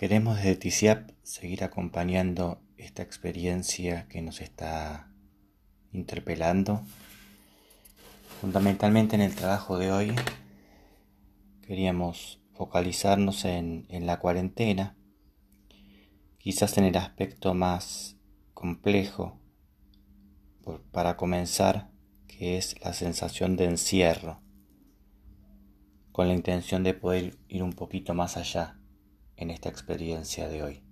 Queremos desde TICIAP seguir acompañando esta experiencia que nos está interpelando. Fundamentalmente en el trabajo de hoy queríamos focalizarnos en, en la cuarentena, quizás en el aspecto más complejo para comenzar, que es la sensación de encierro, con la intención de poder ir un poquito más allá en esta experiencia de hoy.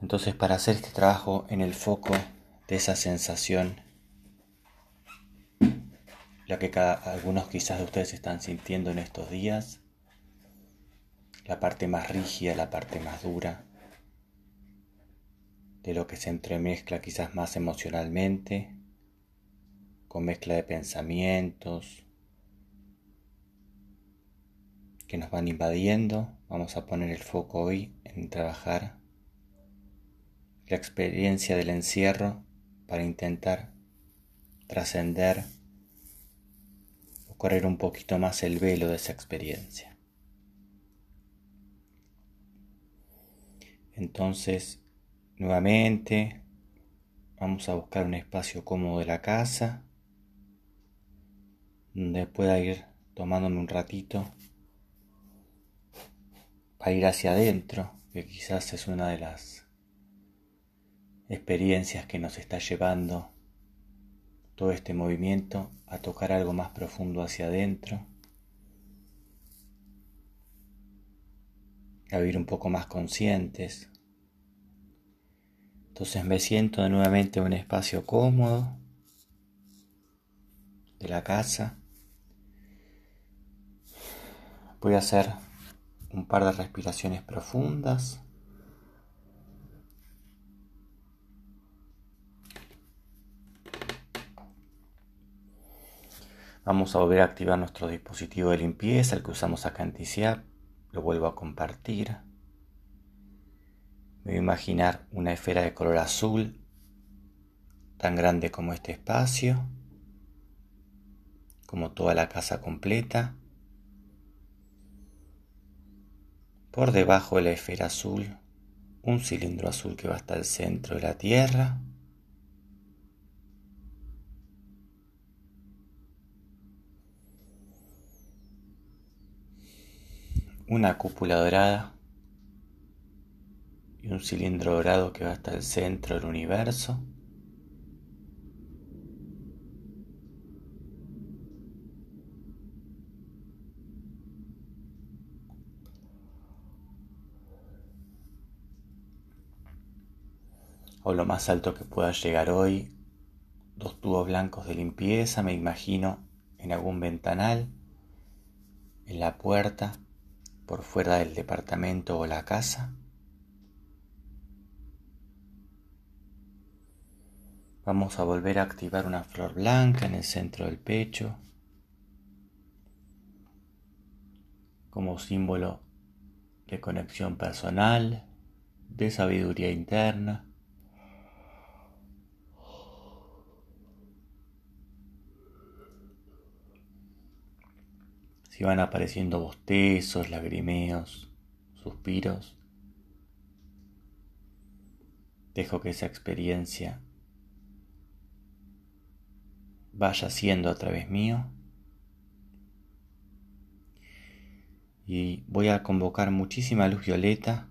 Entonces para hacer este trabajo en el foco de esa sensación, la que cada, algunos quizás de ustedes están sintiendo en estos días, la parte más rígida, la parte más dura, de lo que se entremezcla quizás más emocionalmente, con mezcla de pensamientos, que nos van invadiendo, vamos a poner el foco hoy en trabajar la experiencia del encierro para intentar trascender o correr un poquito más el velo de esa experiencia. Entonces, nuevamente, vamos a buscar un espacio cómodo de la casa donde pueda ir tomándome un ratito para ir hacia adentro, que quizás es una de las experiencias que nos está llevando todo este movimiento a tocar algo más profundo hacia adentro, a vivir un poco más conscientes. Entonces me siento nuevamente en un espacio cómodo de la casa. Voy a hacer un par de respiraciones profundas. Vamos a volver a activar nuestro dispositivo de limpieza, el que usamos acá en TCA. Lo vuelvo a compartir. Me voy a imaginar una esfera de color azul, tan grande como este espacio, como toda la casa completa. Por debajo de la esfera azul, un cilindro azul que va hasta el centro de la Tierra. Una cúpula dorada y un cilindro dorado que va hasta el centro del universo. O lo más alto que pueda llegar hoy, dos tubos blancos de limpieza, me imagino en algún ventanal, en la puerta, por fuera del departamento o la casa. Vamos a volver a activar una flor blanca en el centro del pecho como símbolo de conexión personal, de sabiduría interna. Si van apareciendo bostezos, lagrimeos, suspiros, dejo que esa experiencia vaya siendo a través mío. Y voy a convocar muchísima luz violeta.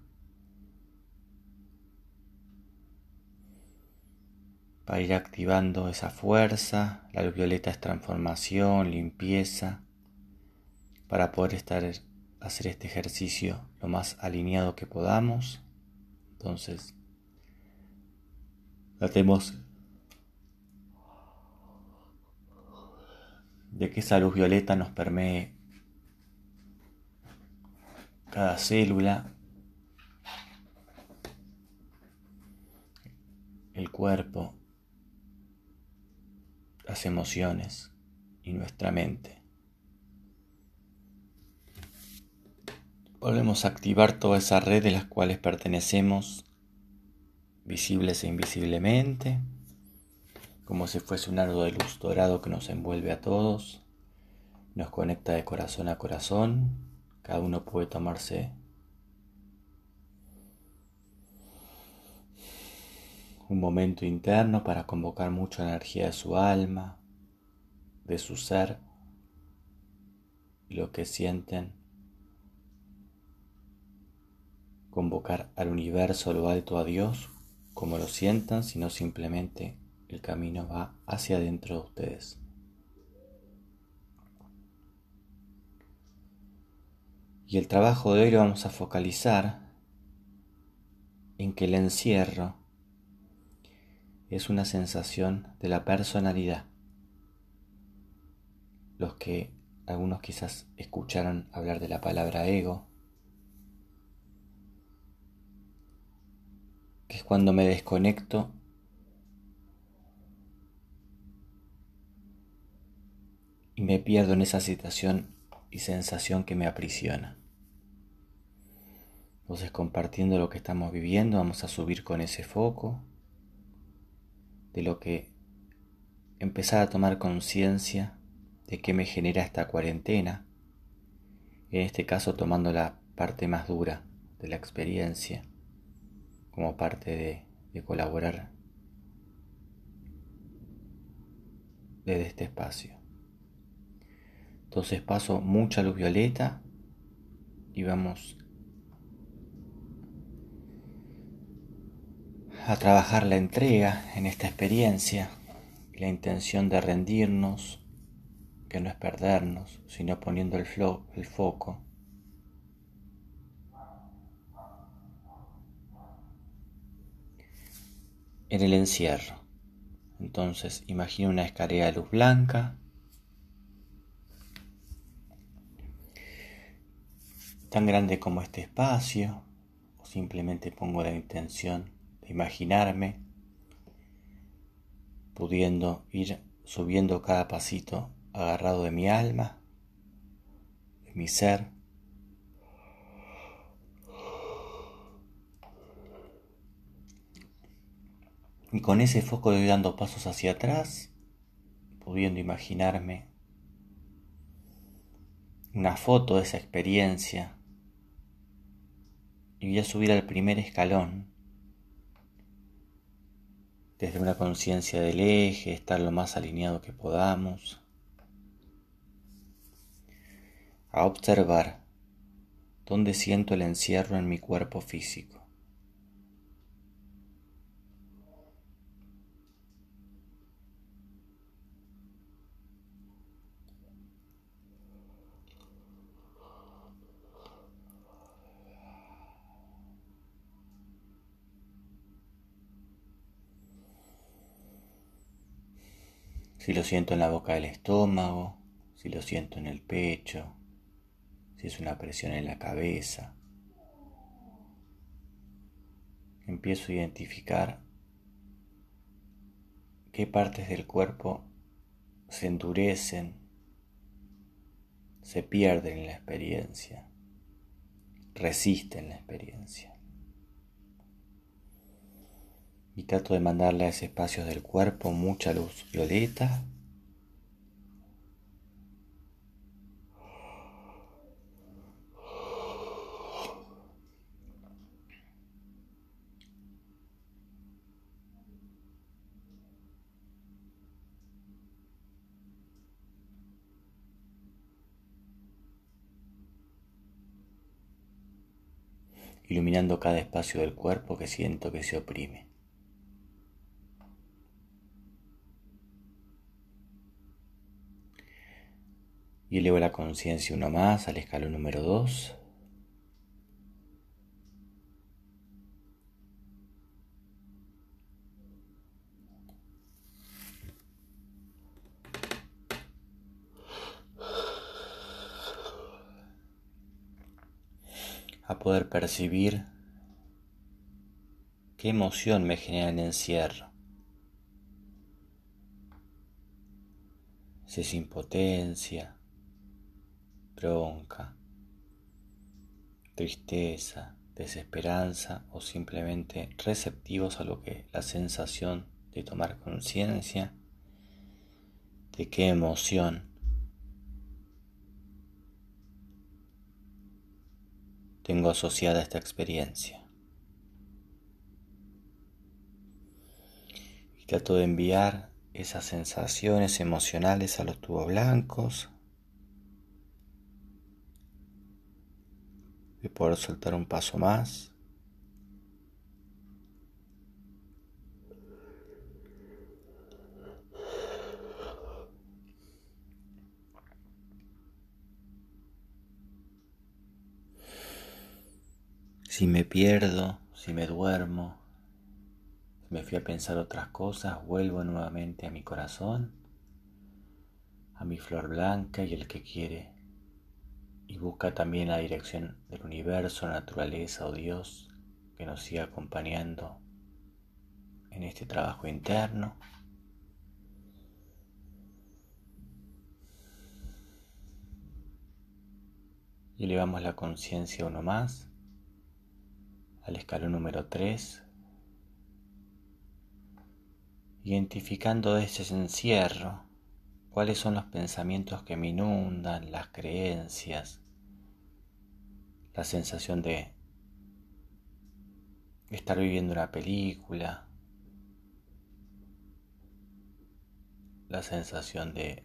Para ir activando esa fuerza. La luz violeta es transformación, limpieza para poder estar hacer este ejercicio lo más alineado que podamos. Entonces, tratemos de que esa luz violeta nos permee cada célula, el cuerpo, las emociones y nuestra mente. Volvemos a activar toda esa red de las cuales pertenecemos, visibles e invisiblemente, como si fuese un arco de luz dorado que nos envuelve a todos, nos conecta de corazón a corazón, Cada uno puede tomarse un momento interno para convocar mucha energía de su alma, de su ser, lo que sienten, convocar al universo, lo alto, a Dios, como lo sientan, sino simplemente el camino va hacia adentro de ustedes. Y el trabajo de hoy lo vamos a focalizar en que el encierro es una sensación de la personalidad. Los que algunos quizás escucharon hablar de la palabra ego, que es cuando me desconecto y me pierdo en esa situación y sensación que me aprisiona. Entonces compartiendo lo que estamos viviendo vamos a subir con ese foco de lo que empezar a tomar conciencia de qué me genera esta cuarentena, en este caso tomando la parte más dura de la experiencia como parte de, colaborar desde este espacio. Entonces paso mucha luz violeta y vamos a trabajar la entrega en esta experiencia, la intención de rendirnos, que no es perdernos, sino poniendo el, el foco. En el encierro. Entonces imagina una escalera de luz blanca. Tan grande como este espacio. O simplemente pongo la intención imaginarme pudiendo ir subiendo cada pasito agarrado de mi alma, de mi ser. Y con ese foco de dando pasos hacia atrás, pudiendo imaginarme una foto de esa experiencia y voy a subir al primer escalón desde una conciencia del eje, estar lo más alineado que podamos, a observar dónde siento el encierro en mi cuerpo físico. Si lo siento en la boca del estómago, si lo siento en el pecho, si es una presión en la cabeza. Empiezo a identificar qué partes del cuerpo se endurecen, se pierden en la experiencia, resisten la experiencia. Y trato de mandarle a ese espacio del cuerpo mucha luz violeta. iluminando cada espacio del cuerpo que siento que se oprime. Y elevo la conciencia uno más al escalón número 2. a poder percibir qué emoción me genera el encierro. Si es impotencia, bronca, tristeza, desesperanza o simplemente receptivos a lo que la sensación de tomar conciencia de qué emoción tengo asociada a esta experiencia. Y trato de enviar esas sensaciones emocionales a los tubos blancos. Y poder soltar un paso más. Si me pierdo, si me duermo, si me fui a pensar otras cosas, vuelvo nuevamente a mi corazón, a mi flor blanca y el que quiere, y busca también la dirección del universo, naturaleza o Dios que nos siga acompañando en este trabajo interno. Y elevamos la conciencia uno más al escalón número 3, identificando ese encierro, cuáles son los pensamientos que me inundan, las creencias, la sensación de estar viviendo una película, la sensación de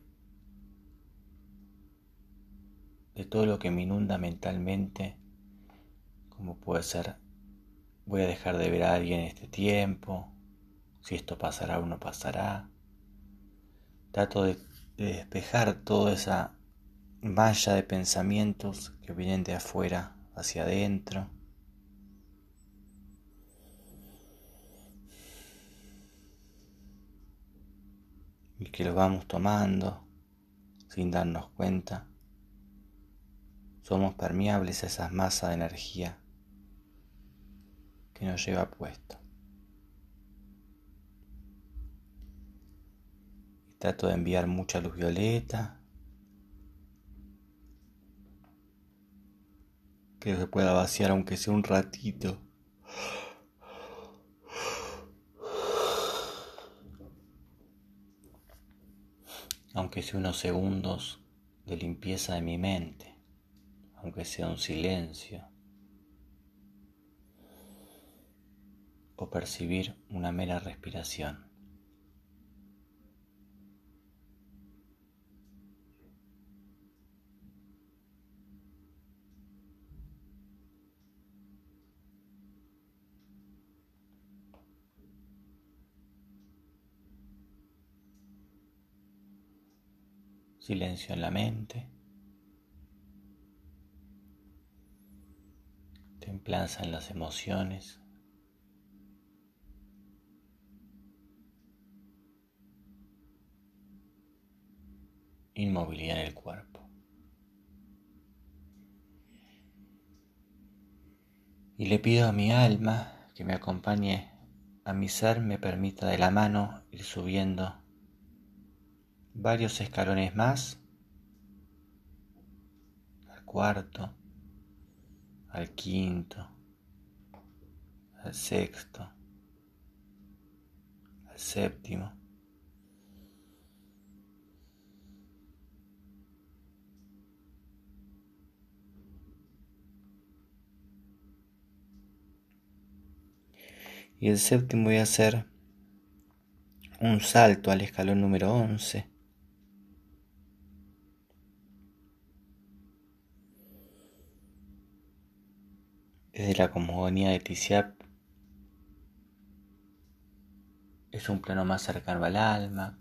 de todo lo que me inunda mentalmente, como puede ser Voy a dejar de ver a alguien este tiempo. Si esto pasará o no pasará. Trato de, despejar toda esa malla de pensamientos que vienen de afuera hacia adentro. Y que lo vamos tomando sin darnos cuenta. Somos permeables a esas masas de energía que nos lleva puesto. Trato de enviar mucha luz violeta. Que se pueda vaciar aunque sea un ratito. Aunque sea unos segundos de limpieza de mi mente. Aunque sea un silencio. o percibir una mera respiración. Silencio en la mente. Templanza en las emociones. inmovilidad en el cuerpo. Y le pido a mi alma que me acompañe a mi ser, me permita de la mano ir subiendo varios escalones más, al cuarto, al quinto, al sexto, al séptimo Y el séptimo voy a hacer un salto al escalón número 11. Desde la cosmogonía de Tisiap es un plano más cercano al alma,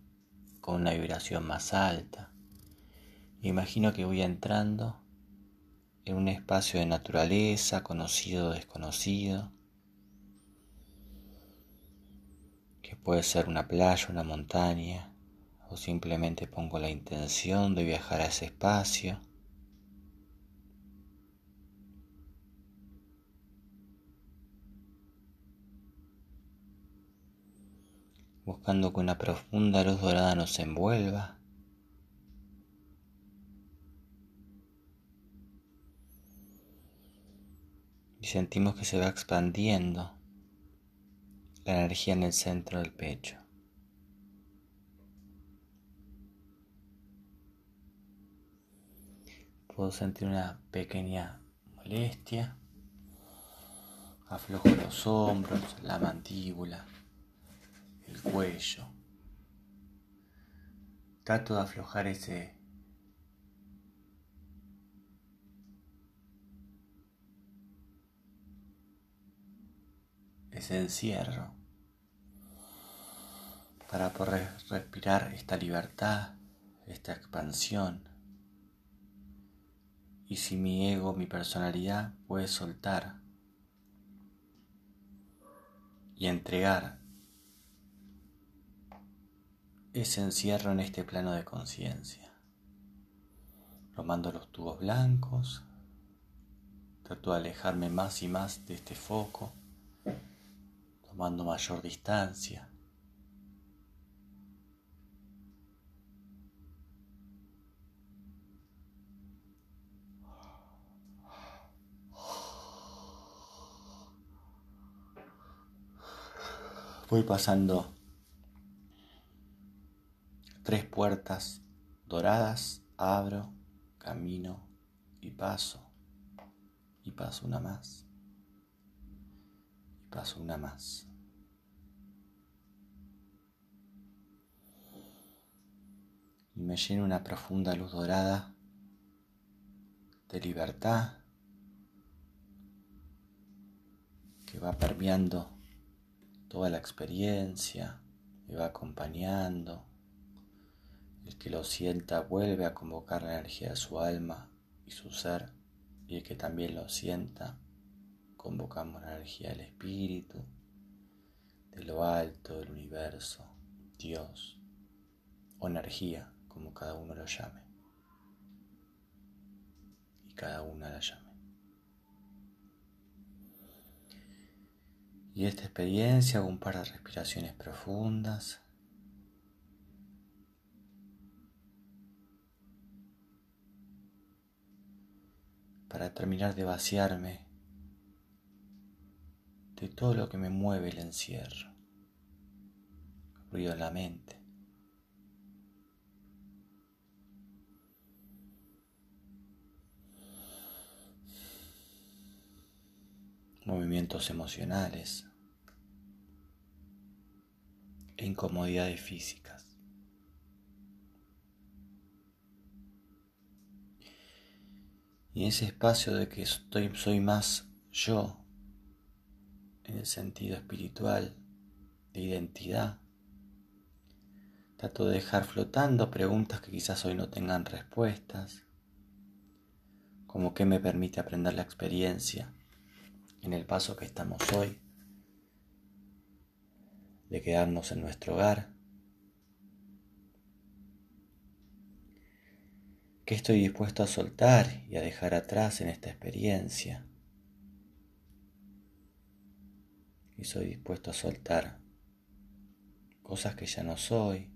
con una vibración más alta. Imagino que voy entrando en un espacio de naturaleza, conocido o desconocido puede ser una playa, una montaña, o simplemente pongo la intención de viajar a ese espacio. Buscando que una profunda luz dorada nos envuelva. Y sentimos que se va expandiendo la energía en el centro del pecho. Puedo sentir una pequeña molestia Aflojo los hombros, la mandíbula, el cuello. Trato de aflojar ese ese encierro para poder respirar esta libertad, esta expansión. Y si mi ego, mi personalidad puede soltar y entregar ese encierro en este plano de conciencia. Tomando los tubos blancos, trato de alejarme más y más de este foco, tomando mayor distancia. Voy pasando tres puertas doradas, abro, camino y paso. Y paso una más. Y paso una más. Y me lleno una profunda luz dorada de libertad que va permeando toda la experiencia me va acompañando. El que lo sienta vuelve a convocar la energía de su alma y su ser, y el que también lo sienta, convocamos la energía del espíritu, de lo alto, del universo, Dios, o energía, como cada uno lo llame, y cada una la llame. Y esta experiencia un par de respiraciones profundas. Para terminar de vaciarme de todo lo que me mueve el encierro, ruido en la mente. movimientos emocionales e incomodidades físicas. Y ese espacio de que estoy, soy más yo, en el sentido espiritual, de identidad, trato de dejar flotando preguntas que quizás hoy no tengan respuestas, como qué me permite aprender la experiencia en el paso que estamos hoy, de quedarnos en nuestro hogar. ¿Qué estoy dispuesto a soltar y a dejar atrás en esta experiencia? Y soy dispuesto a soltar cosas que ya no soy,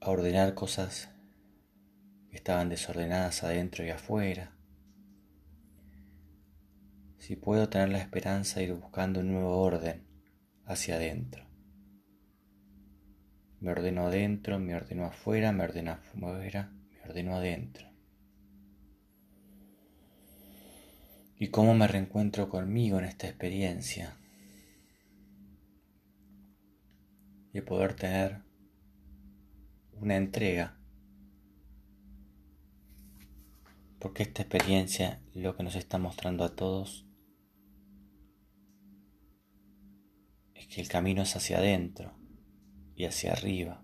a ordenar cosas que estaban desordenadas adentro y afuera si puedo tener la esperanza de ir buscando un nuevo orden hacia adentro. Me ordeno adentro, me ordeno afuera, me ordeno afuera, me ordeno adentro. ¿Y cómo me reencuentro conmigo en esta experiencia? Y poder tener una entrega. Porque esta experiencia lo que nos está mostrando a todos que el camino es hacia adentro y hacia arriba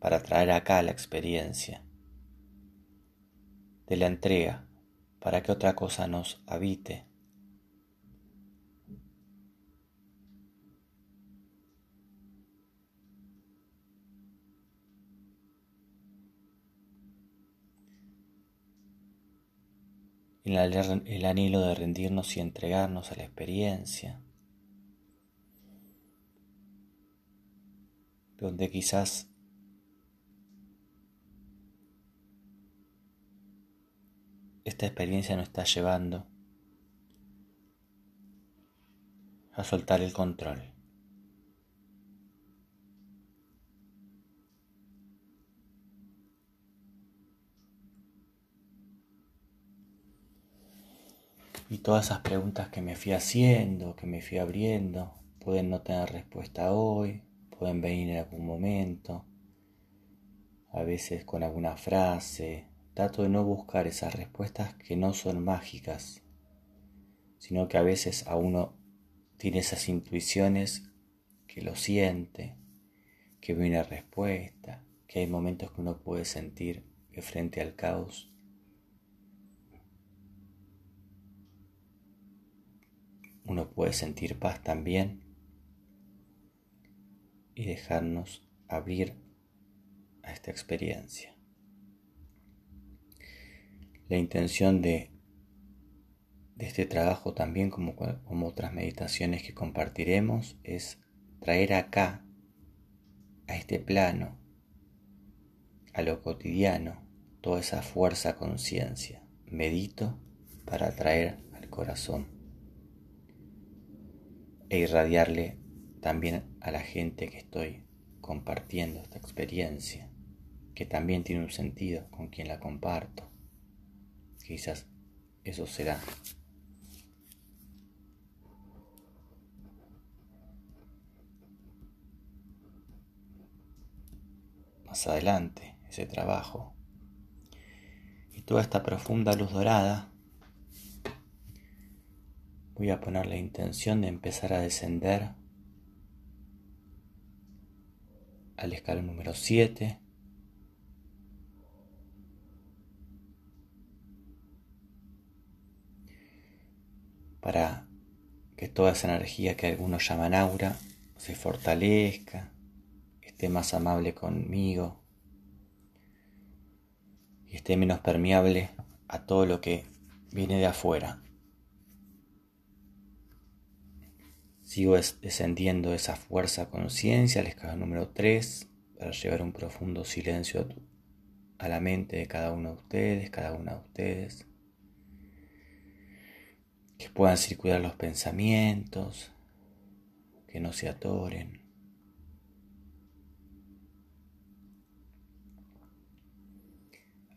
para traer acá la experiencia de la entrega para que otra cosa nos habite. el anhelo de rendirnos y entregarnos a la experiencia. Donde quizás esta experiencia nos está llevando a soltar el control. Y todas esas preguntas que me fui haciendo, que me fui abriendo, pueden no tener respuesta hoy, pueden venir en algún momento, a veces con alguna frase. Trato de no buscar esas respuestas que no son mágicas, sino que a veces a uno tiene esas intuiciones que lo siente, que viene respuesta, que hay momentos que uno puede sentir que frente al caos uno puede sentir paz también y dejarnos abrir a esta experiencia. La intención de, este trabajo también como, como otras meditaciones que compartiremos es traer acá, a este plano, a lo cotidiano, toda esa fuerza conciencia. Medito para traer al corazón e irradiarle también a la gente que estoy compartiendo esta experiencia, que también tiene un sentido con quien la comparto. Quizás eso será. Más adelante, ese trabajo. Y toda esta profunda luz dorada voy a poner la intención de empezar a descender al escalón número 7. Para que toda esa energía que algunos llaman aura se fortalezca, esté más amable conmigo y esté menos permeable a todo lo que viene de afuera. Sigo descendiendo esa fuerza conciencia al escalón número 3 para llevar un profundo silencio a la mente de cada uno de ustedes, cada una de ustedes. Que puedan circular los pensamientos, que no se atoren.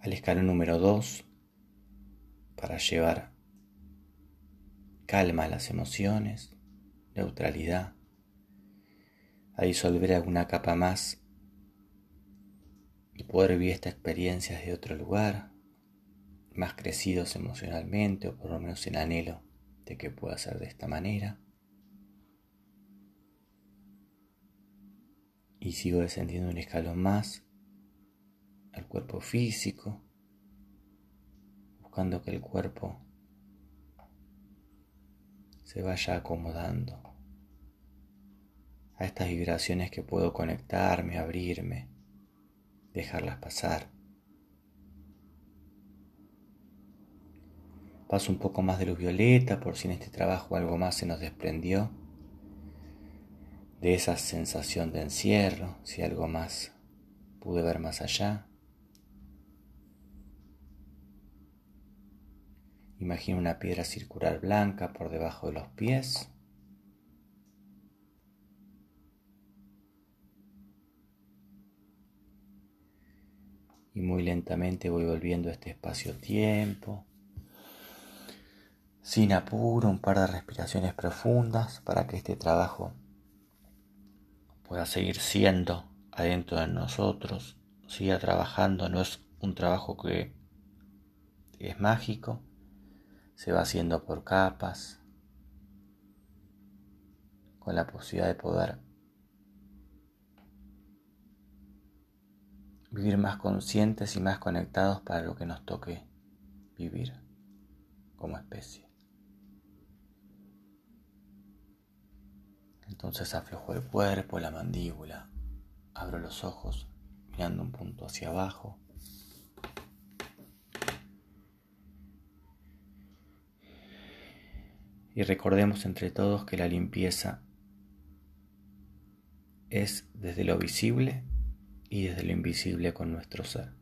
Al escalón número 2 para llevar calma a las emociones neutralidad, a disolver alguna capa más y poder vivir esta experiencia desde otro lugar, más crecidos emocionalmente o por lo menos en anhelo de que pueda ser de esta manera. Y sigo descendiendo un escalón más al cuerpo físico, buscando que el cuerpo se vaya acomodando a estas vibraciones que puedo conectarme, abrirme, dejarlas pasar. Paso un poco más de luz violeta por si en este trabajo algo más se nos desprendió de esa sensación de encierro, si algo más pude ver más allá. Imagina una piedra circular blanca por debajo de los pies. Y muy lentamente voy volviendo a este espacio-tiempo. Sin apuro, un par de respiraciones profundas para que este trabajo pueda seguir siendo adentro de nosotros, siga trabajando. No es un trabajo que es mágico, se va haciendo por capas, con la posibilidad de poder vivir más conscientes y más conectados para lo que nos toque vivir como especie. Entonces aflojo el cuerpo, la mandíbula, abro los ojos mirando un punto hacia abajo. Y recordemos entre todos que la limpieza es desde lo visible y desde lo invisible con nuestro ser.